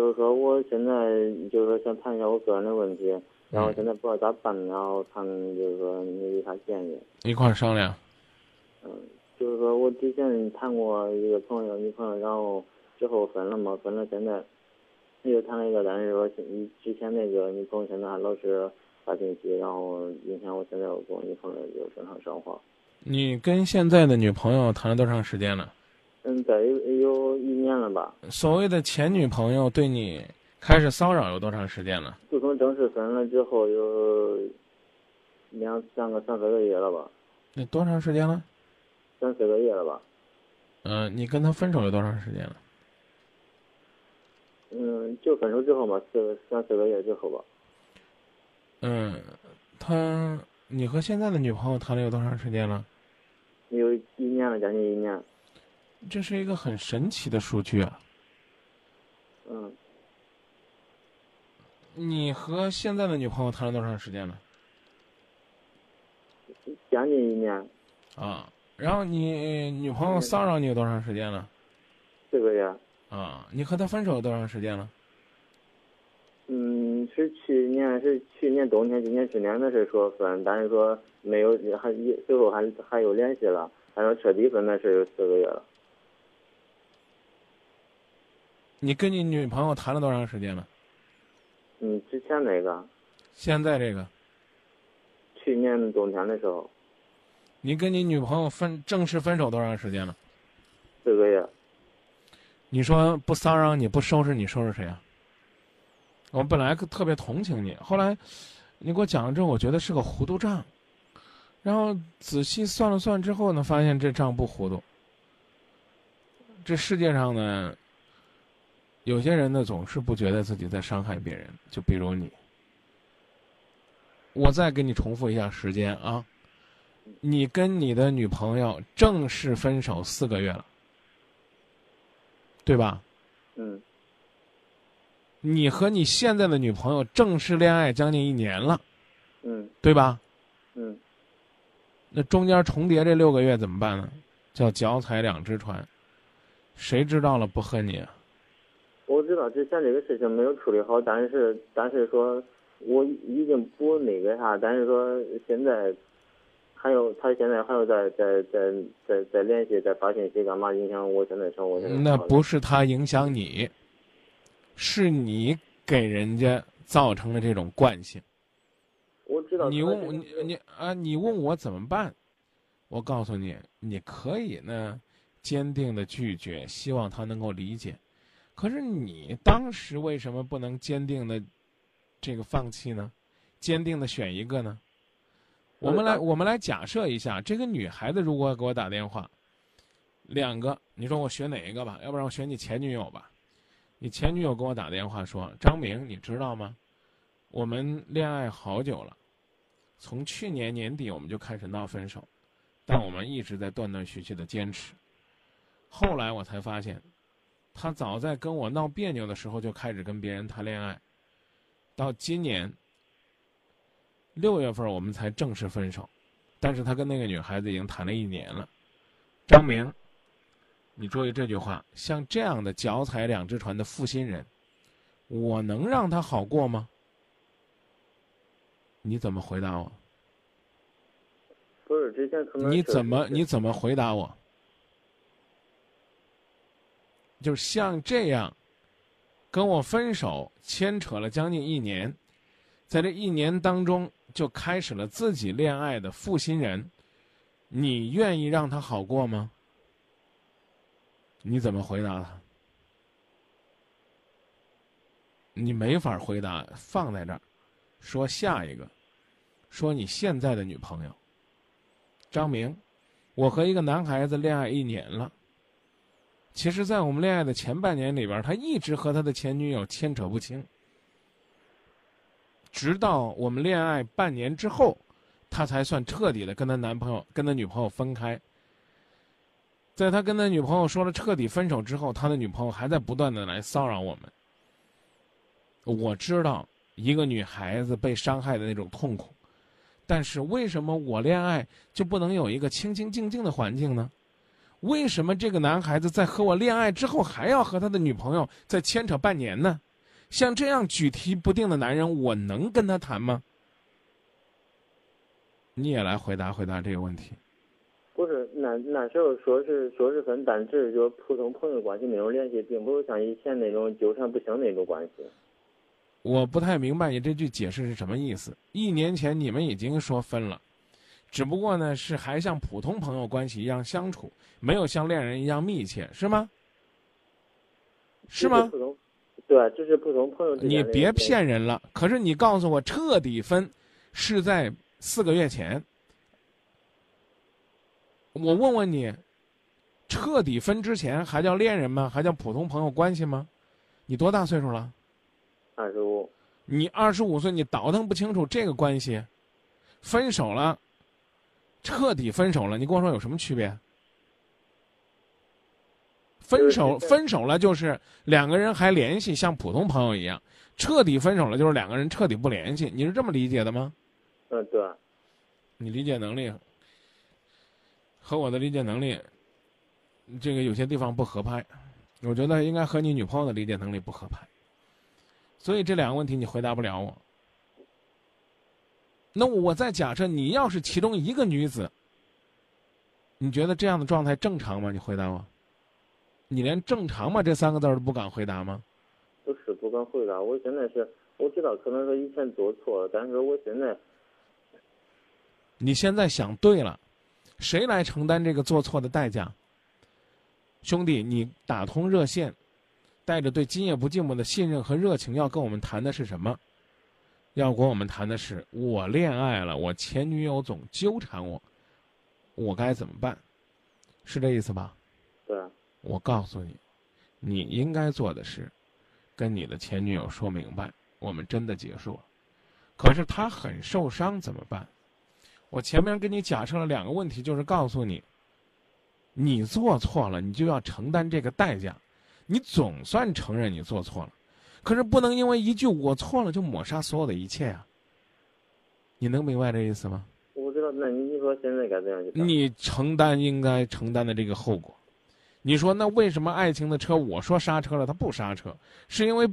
就是说我现在就是说想谈一下我个人的问题，然后现在不知道咋办，然后看就是说你有啥建议。一块儿商量。嗯，就是说我之前谈过一个朋友女朋友，然后之后分了嘛，分了现在又谈了一个，但是说你之前那个女朋友现在还老是发信息，然后影响我现在我跟我女朋友就正常生活。你跟现在的女朋友谈了多长时间了？嗯，在有有一年了吧。所谓的前女朋友对你开始骚扰有多长时间了？自从正式分了之后，有两三个三四个月了吧。那多长时间了？三四个月了吧。嗯，你跟他分手有多长时间了？嗯，就分手之后嘛，四三四个月之后吧。嗯，他，你和现在的女朋友谈了有多长时间了？有一年了，将近一年。这是一个很神奇的数据啊。嗯。你和现在的女朋友谈了多长时间了？将近一年。啊，然后你女朋友骚扰你有多长时间了？四个月。啊，你和她分手有多长时间了？嗯，是去年是去年冬天，今年去年的时候说分，但是说没有还最后还还有联系了，还说彻底分的是有四个月了。你跟你女朋友谈了多长时间了？嗯，之前那个。现在这个。去年冬天的时候。你跟你女朋友分正式分手多长时间了？四个月。你说不骚扰你不收拾你收拾谁啊？我本来特别同情你，后来你给我讲了之后，我觉得是个糊涂账。然后仔细算了算之后呢，发现这账不糊涂。这世界上呢。有些人呢，总是不觉得自己在伤害别人，就比如你。我再给你重复一下时间啊，你跟你的女朋友正式分手四个月了，对吧？嗯。你和你现在的女朋友正式恋爱将近一年了，嗯，对吧？嗯。那中间重叠这六个月怎么办呢？叫脚踩两只船，谁知道了不恨你啊？我知道之前这个事情没有处理好，但是但是说我已经不那个啥，但是说现在还有他现在还有在在在在在联系在发信息干嘛影响我现在生活？那不是他影响你，是你给人家造成了这种惯性。我知道。你问我你你啊，你问我怎么办？我告诉你，你可以呢，坚定的拒绝，希望他能够理解。可是你当时为什么不能坚定的这个放弃呢？坚定的选一个呢？我们来我们来假设一下，这个女孩子如果给我打电话，两个，你说我选哪一个吧？要不然我选你前女友吧。你前女友给我打电话说：“张明，你知道吗？我们恋爱好久了，从去年年底我们就开始闹分手，但我们一直在断断续续的坚持。后来我才发现。”他早在跟我闹别扭的时候就开始跟别人谈恋爱，到今年六月份我们才正式分手，但是他跟那个女孩子已经谈了一年了。张明，你注意这句话，像这样的脚踩两只船的负心人，我能让他好过吗？你怎么回答我？不是之前可能你怎么你怎么回答我？就像这样，跟我分手牵扯了将近一年，在这一年当中就开始了自己恋爱的负心人，你愿意让他好过吗？你怎么回答他？你没法回答，放在这儿，说下一个，说你现在的女朋友，张明，我和一个男孩子恋爱一年了。其实，在我们恋爱的前半年里边，他一直和他的前女友牵扯不清。直到我们恋爱半年之后，他才算彻底的跟他男朋友、跟他女朋友分开。在他跟他女朋友说了彻底分手之后，他的女朋友还在不断的来骚扰我们。我知道一个女孩子被伤害的那种痛苦，但是为什么我恋爱就不能有一个清清静静的环境呢？为什么这个男孩子在和我恋爱之后还要和他的女朋友再牵扯半年呢？像这样举棋不定的男人，我能跟他谈吗？你也来回答回答这个问题。不是，那那时候说是说是分，但只是就普通朋友关系那种联系，并不是像以前那种纠缠不清那种关系。我不太明白你这句解释是什么意思。一年前你们已经说分了，只不过呢是还像普通朋友关系一样相处，没有像恋人一样密切，是吗？是吗？普通，对，这是普通朋友。你别骗人了。可是你告诉我彻底分，是在四个月前。我问问你，彻底分之前还叫恋人吗？还叫普通朋友关系吗？你多大岁数了？二十五。你二十五岁，你倒腾不清楚这个关系，分手了，彻底分手了，你跟我说有什么区别？分手分手了就是两个人还联系，像普通朋友一样；彻底分手了就是两个人彻底不联系。你是这么理解的吗？嗯，对。你理解能力。和我的理解能力，这个有些地方不合拍，我觉得应该和你女朋友的理解能力不合拍，所以这两个问题你回答不了我。那我再假设你要是其中一个女子，你觉得这样的状态正常吗？你回答我。你连“正常吗”这三个字都不敢回答吗？不是不敢回答，我现在是我知道可能是以前做错了，但是我现在，你现在想对了。谁来承担这个做错的代价？兄弟，你打通热线，带着对今夜不寂寞的信任和热情，要跟我们谈的是什么？要跟我们谈的是我恋爱了，我前女友总纠缠我，我该怎么办？是这意思吧？对。我告诉你，你应该做的是，跟你的前女友说明白，我们真的结束了。可是她很受伤，怎么办？我前面跟你假设了两个问题，就是告诉你，你做错了，你就要承担这个代价。你总算承认你做错了，可是不能因为一句“我错了”就抹杀所有的一切呀。你能明白这意思吗？我知道，那你说现在该怎样？你承担应该承担的这个后果。你说那为什么爱情的车我说刹车了，他不刹车？是因为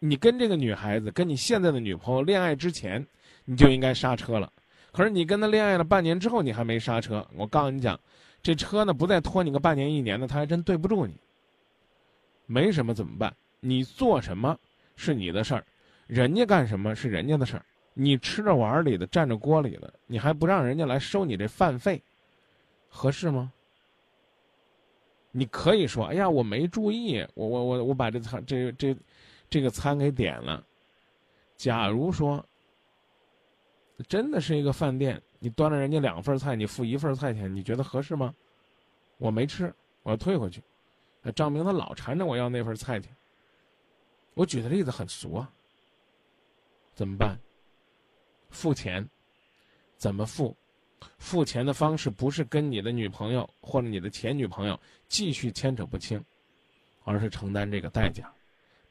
你跟这个女孩子，跟你现在的女朋友恋爱之前，你就应该刹车了。可是你跟他恋爱了半年之后，你还没刹车。我告诉你讲，这车呢不再拖你个半年一年的，他还真对不住你。没什么怎么办？你做什么是你的事儿，人家干什么是人家的事儿。你吃着碗里的，占着锅里的，你还不让人家来收你这饭费，合适吗？你可以说：“哎呀，我没注意，我我我我把这餐这这这个餐给点了。”假如说。真的是一个饭店，你端了人家两份菜，你付一份菜钱，你觉得合适吗？我没吃，我要退回去。张明他老缠着我要那份菜钱。我举的例子很俗啊，怎么办？付钱，怎么付？付钱的方式不是跟你的女朋友或者你的前女朋友继续牵扯不清，而是承担这个代价。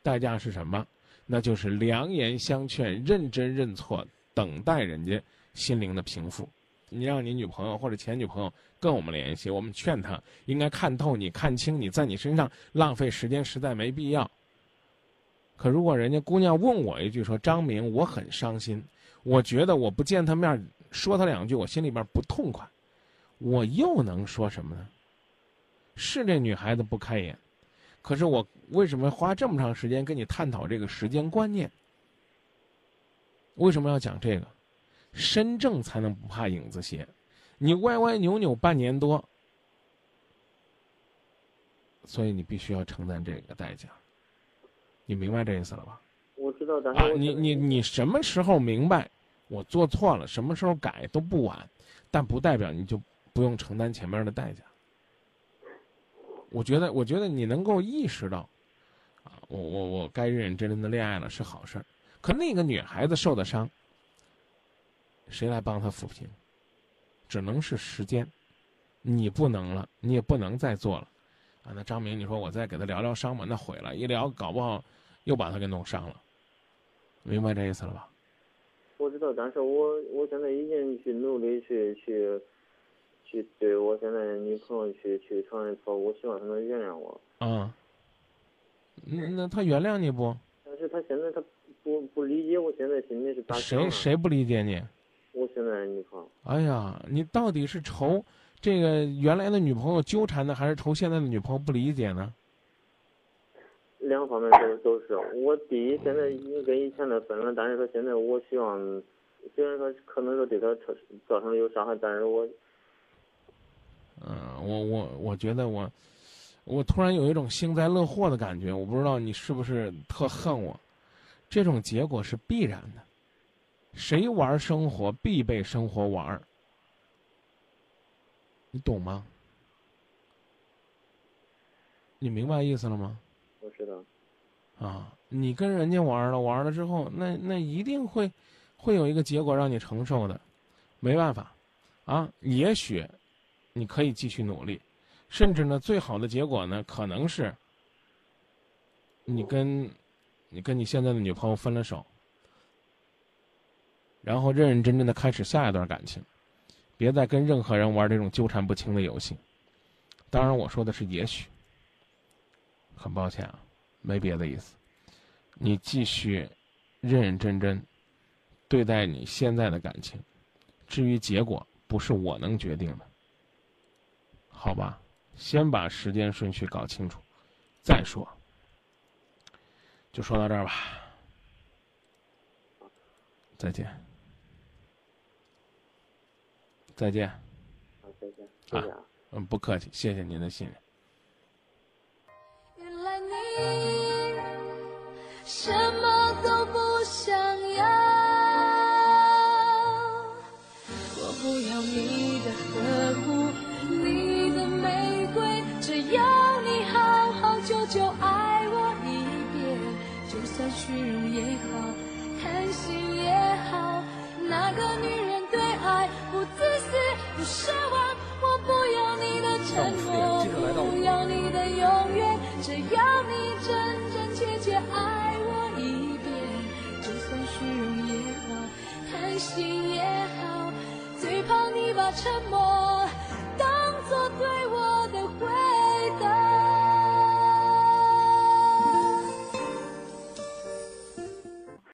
代价是什么？那就是良言相劝，认真认错。等待人家心灵的平复，你让你女朋友或者前女朋友跟我们联系，我们劝她应该看透你、看清你在你身上浪费时间，实在没必要。可如果人家姑娘问我一句说：“张明，我很伤心，我觉得我不见他面说他两句，我心里边不痛快。”我又能说什么呢？是这女孩子不开眼，可是我为什么花这么长时间跟你探讨这个时间观念？为什么要讲这个？身正才能不怕影子斜。你歪歪扭扭半年多，所以你必须要承担这个代价。你明白这意思了吧？我知道，但是你你你什么时候明白我做错了，什么时候改都不晚，但不代表你就不用承担前面的代价。我觉得，我觉得你能够意识到，啊，我我我该认认真真的恋爱了是好事儿。可那个女孩子受的伤，谁来帮她抚平？只能是时间，你不能了，你也不能再做了，啊！那张明，你说我再给他疗疗伤吧，那毁了，一疗搞不好又把他给弄伤了，明白这意思了吧？我知道，但是我我现在已经去努力去去去对我现在女朋友去去承认错误，我希望她能原谅我。啊，那那她原谅你不？但是他现在他不不理解我现在心里是咋。谁谁不理解你？我现在的女朋友。哎呀，你到底是愁这个原来的女朋友纠缠呢，还是愁现在的女朋友不理解呢？两方面都都是。我第一，现在已经跟以前的分了，但是说现在我希望，虽然说可能说对他造成有伤害，但是我，嗯，我我我觉得我，我突然有一种幸灾乐祸的感觉。我不知道你是不是特恨我，这种结果是必然的。谁玩生活必被生活玩你懂吗？你明白意思了吗？啊，你跟人家玩了，玩了之后，那那一定会，会有一个结果让你承受的，没办法，啊，也许，你可以继续努力，甚至呢，最好的结果呢，可能是，你跟，你跟你现在的女朋友分了手。然后认认真真的开始下一段感情，别再跟任何人玩这种纠缠不清的游戏。当然，我说的是也许。很抱歉啊，没别的意思。你继续认认真真对待你现在的感情，至于结果，不是我能决定的。好吧，先把时间顺序搞清楚，再说。就说到这儿吧，再见。再见。好，再见。谢谢啊。嗯，不客气，谢谢您的信任。你什么都不想要，我不要你的呵护，你的玫瑰，只要你好好久久爱我一遍，就算虚荣也好，贪心也好，那个女人对爱不自私。不奢望，沉默。